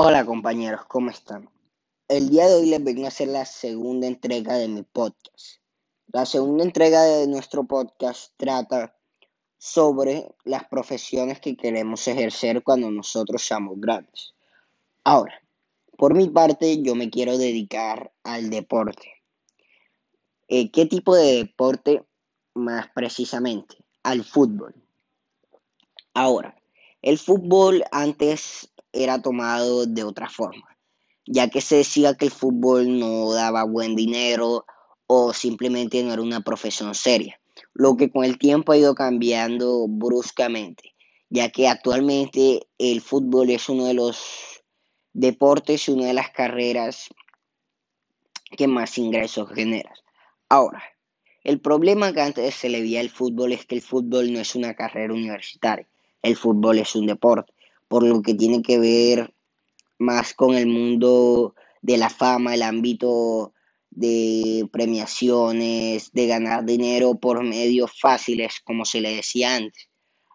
Hola compañeros, ¿cómo están? El día de hoy les vengo a hacer la segunda entrega de mi podcast. La segunda entrega de nuestro podcast trata sobre las profesiones que queremos ejercer cuando nosotros seamos grandes. Ahora, por mi parte, yo me quiero dedicar al deporte. Eh, ¿Qué tipo de deporte? Más precisamente, al fútbol. Ahora, el fútbol antes era tomado de otra forma, ya que se decía que el fútbol no daba buen dinero o simplemente no era una profesión seria, lo que con el tiempo ha ido cambiando bruscamente, ya que actualmente el fútbol es uno de los deportes y una de las carreras que más ingresos genera. Ahora, el problema que antes se le veía al fútbol es que el fútbol no es una carrera universitaria, el fútbol es un deporte por lo que tiene que ver más con el mundo de la fama, el ámbito de premiaciones, de ganar dinero por medios fáciles, como se le decía antes.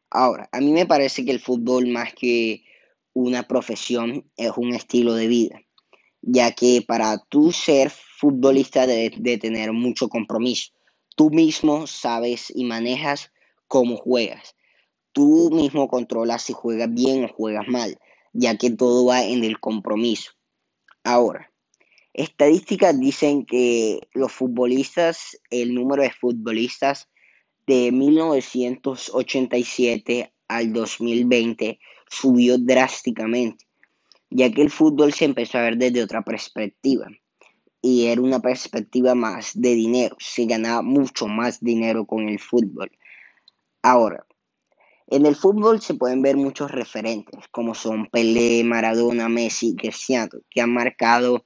Ahora, a mí me parece que el fútbol más que una profesión es un estilo de vida, ya que para tú ser futbolista debes de tener mucho compromiso. Tú mismo sabes y manejas cómo juegas tú mismo controlas si juegas bien o juegas mal, ya que todo va en el compromiso. Ahora, estadísticas dicen que los futbolistas, el número de futbolistas de 1987 al 2020 subió drásticamente, ya que el fútbol se empezó a ver desde otra perspectiva. Y era una perspectiva más de dinero, se ganaba mucho más dinero con el fútbol. Ahora, en el fútbol se pueden ver muchos referentes, como son Pelé, Maradona, Messi Cristiano, que han marcado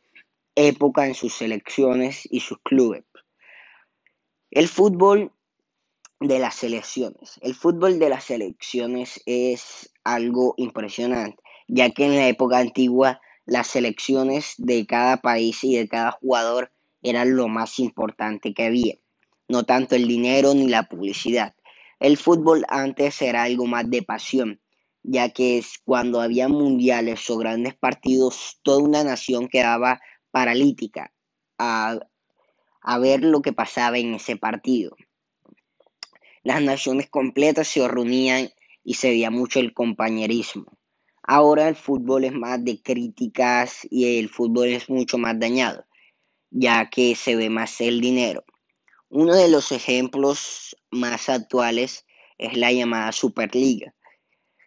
época en sus selecciones y sus clubes. El fútbol de las selecciones. El fútbol de las selecciones es algo impresionante, ya que en la época antigua las selecciones de cada país y de cada jugador eran lo más importante que había, no tanto el dinero ni la publicidad. El fútbol antes era algo más de pasión, ya que es cuando había mundiales o grandes partidos, toda una nación quedaba paralítica a, a ver lo que pasaba en ese partido. Las naciones completas se reunían y se veía mucho el compañerismo. Ahora el fútbol es más de críticas y el fútbol es mucho más dañado, ya que se ve más el dinero. Uno de los ejemplos más actuales es la llamada Superliga.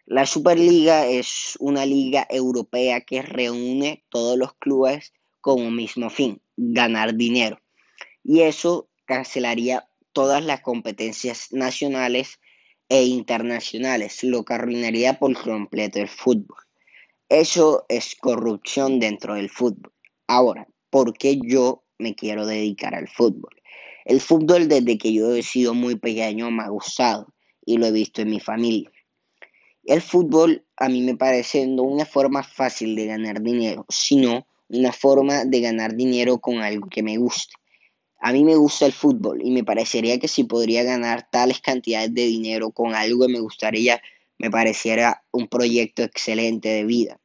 La Superliga es una liga europea que reúne todos los clubes con un mismo fin, ganar dinero. Y eso cancelaría todas las competencias nacionales e internacionales, lo que arruinaría por completo el fútbol. Eso es corrupción dentro del fútbol. Ahora, ¿por qué yo me quiero dedicar al fútbol? El fútbol desde que yo he sido muy pequeño me ha gustado y lo he visto en mi familia. El fútbol a mí me parece no una forma fácil de ganar dinero, sino una forma de ganar dinero con algo que me guste. A mí me gusta el fútbol y me parecería que si podría ganar tales cantidades de dinero con algo que me gustaría, me pareciera un proyecto excelente de vida.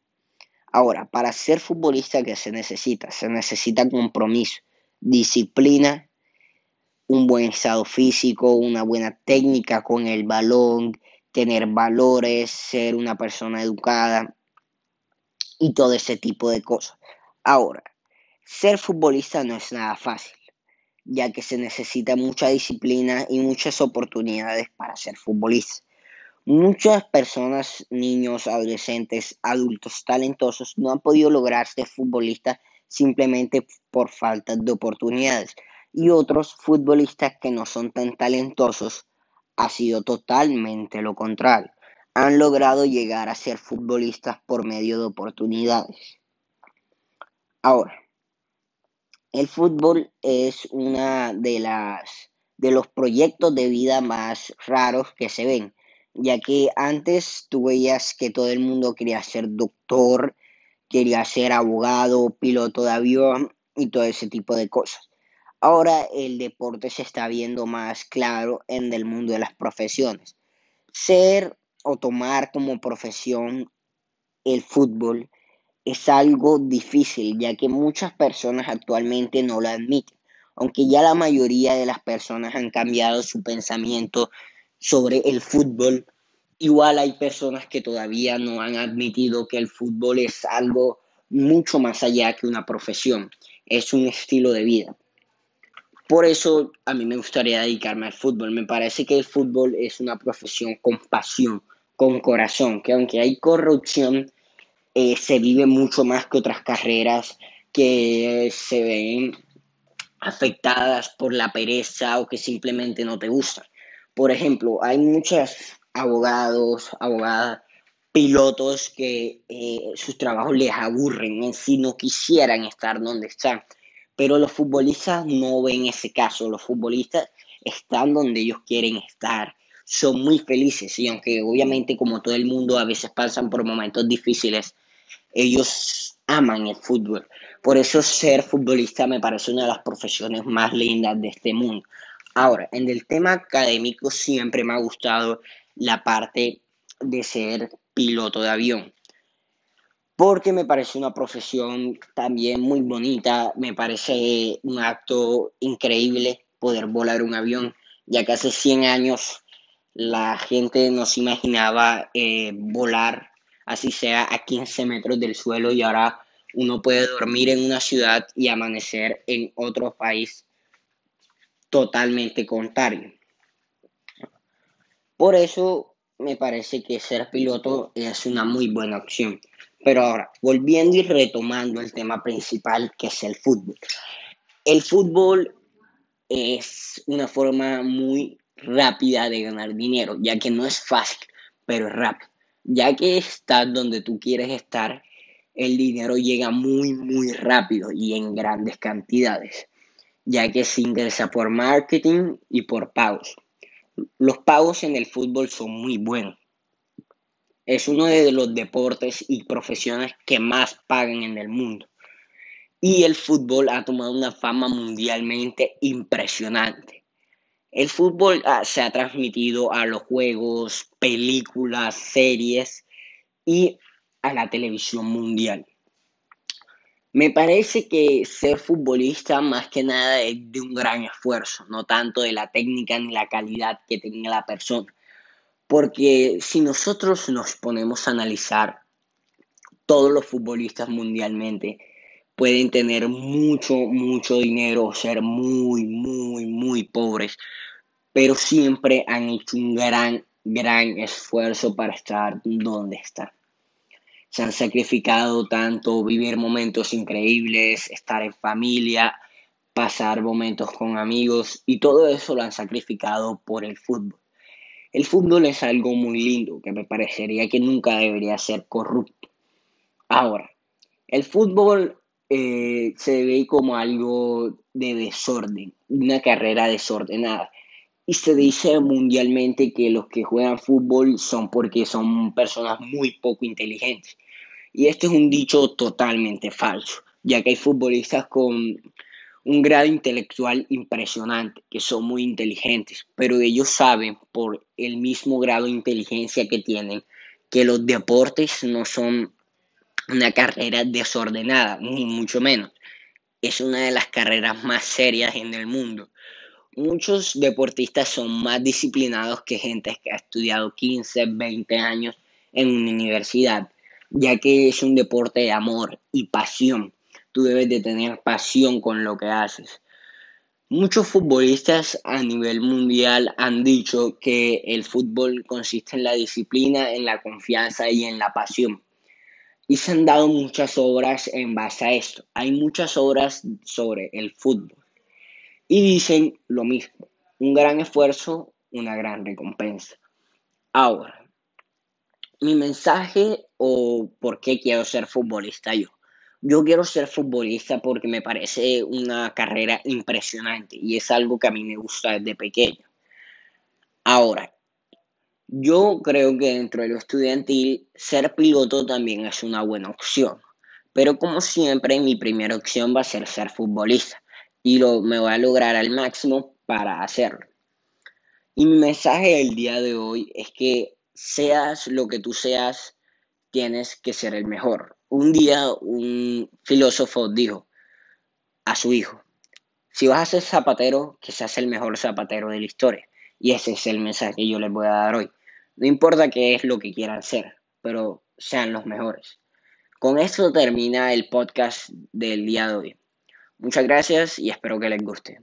Ahora, para ser futbolista, ¿qué se necesita? Se necesita compromiso, disciplina un buen estado físico, una buena técnica con el balón, tener valores, ser una persona educada y todo ese tipo de cosas. Ahora, ser futbolista no es nada fácil, ya que se necesita mucha disciplina y muchas oportunidades para ser futbolista. Muchas personas, niños, adolescentes, adultos talentosos no han podido lograr ser futbolistas simplemente por falta de oportunidades y otros futbolistas que no son tan talentosos ha sido totalmente lo contrario. Han logrado llegar a ser futbolistas por medio de oportunidades. Ahora, el fútbol es una de las de los proyectos de vida más raros que se ven, ya que antes tú veías que todo el mundo quería ser doctor, quería ser abogado, piloto de avión y todo ese tipo de cosas. Ahora el deporte se está viendo más claro en el mundo de las profesiones. Ser o tomar como profesión el fútbol es algo difícil, ya que muchas personas actualmente no lo admiten, aunque ya la mayoría de las personas han cambiado su pensamiento sobre el fútbol, igual hay personas que todavía no han admitido que el fútbol es algo mucho más allá que una profesión, es un estilo de vida. Por eso a mí me gustaría dedicarme al fútbol. Me parece que el fútbol es una profesión con pasión, con corazón, que aunque hay corrupción, eh, se vive mucho más que otras carreras que se ven afectadas por la pereza o que simplemente no te gustan. Por ejemplo, hay muchos abogados, abogadas, pilotos que eh, sus trabajos les aburren, en no quisieran estar donde están. Pero los futbolistas no ven ese caso, los futbolistas están donde ellos quieren estar, son muy felices y aunque obviamente como todo el mundo a veces pasan por momentos difíciles, ellos aman el fútbol. Por eso ser futbolista me parece una de las profesiones más lindas de este mundo. Ahora, en el tema académico siempre me ha gustado la parte de ser piloto de avión porque me parece una profesión también muy bonita, me parece un acto increíble poder volar un avión, ya que hace 100 años la gente no se imaginaba eh, volar, así sea a 15 metros del suelo, y ahora uno puede dormir en una ciudad y amanecer en otro país totalmente contrario. Por eso me parece que ser piloto es una muy buena opción. Pero ahora, volviendo y retomando el tema principal que es el fútbol. El fútbol es una forma muy rápida de ganar dinero, ya que no es fácil, pero es rápido. Ya que estás donde tú quieres estar, el dinero llega muy, muy rápido y en grandes cantidades, ya que se ingresa por marketing y por pagos. Los pagos en el fútbol son muy buenos es uno de los deportes y profesiones que más pagan en el mundo. Y el fútbol ha tomado una fama mundialmente impresionante. El fútbol ah, se ha transmitido a los juegos, películas, series y a la televisión mundial. Me parece que ser futbolista más que nada es de un gran esfuerzo, no tanto de la técnica ni la calidad que tenga la persona. Porque si nosotros nos ponemos a analizar, todos los futbolistas mundialmente pueden tener mucho, mucho dinero, ser muy, muy, muy pobres, pero siempre han hecho un gran, gran esfuerzo para estar donde están. Se han sacrificado tanto, vivir momentos increíbles, estar en familia, pasar momentos con amigos y todo eso lo han sacrificado por el fútbol. El fútbol es algo muy lindo que me parecería que nunca debería ser corrupto. Ahora, el fútbol eh, se ve como algo de desorden, una carrera desordenada. Y se dice mundialmente que los que juegan fútbol son porque son personas muy poco inteligentes. Y esto es un dicho totalmente falso, ya que hay futbolistas con un grado intelectual impresionante, que son muy inteligentes, pero ellos saben por el mismo grado de inteligencia que tienen que los deportes no son una carrera desordenada, ni mucho menos. Es una de las carreras más serias en el mundo. Muchos deportistas son más disciplinados que gente que ha estudiado 15, 20 años en una universidad, ya que es un deporte de amor y pasión tú debes de tener pasión con lo que haces. Muchos futbolistas a nivel mundial han dicho que el fútbol consiste en la disciplina, en la confianza y en la pasión. Y se han dado muchas obras en base a esto. Hay muchas obras sobre el fútbol. Y dicen lo mismo. Un gran esfuerzo, una gran recompensa. Ahora, mi mensaje o por qué quiero ser futbolista yo. Yo quiero ser futbolista porque me parece una carrera impresionante y es algo que a mí me gusta desde pequeño. Ahora, yo creo que dentro de lo estudiantil ser piloto también es una buena opción. Pero como siempre, mi primera opción va a ser ser futbolista y lo, me voy a lograr al máximo para hacerlo. Y mi mensaje del día de hoy es que seas lo que tú seas, tienes que ser el mejor un día un filósofo dijo a su hijo, si vas a ser zapatero, que seas el mejor zapatero de la historia. Y ese es el mensaje que yo les voy a dar hoy. No importa qué es lo que quieran ser, pero sean los mejores. Con esto termina el podcast del día de hoy. Muchas gracias y espero que les guste.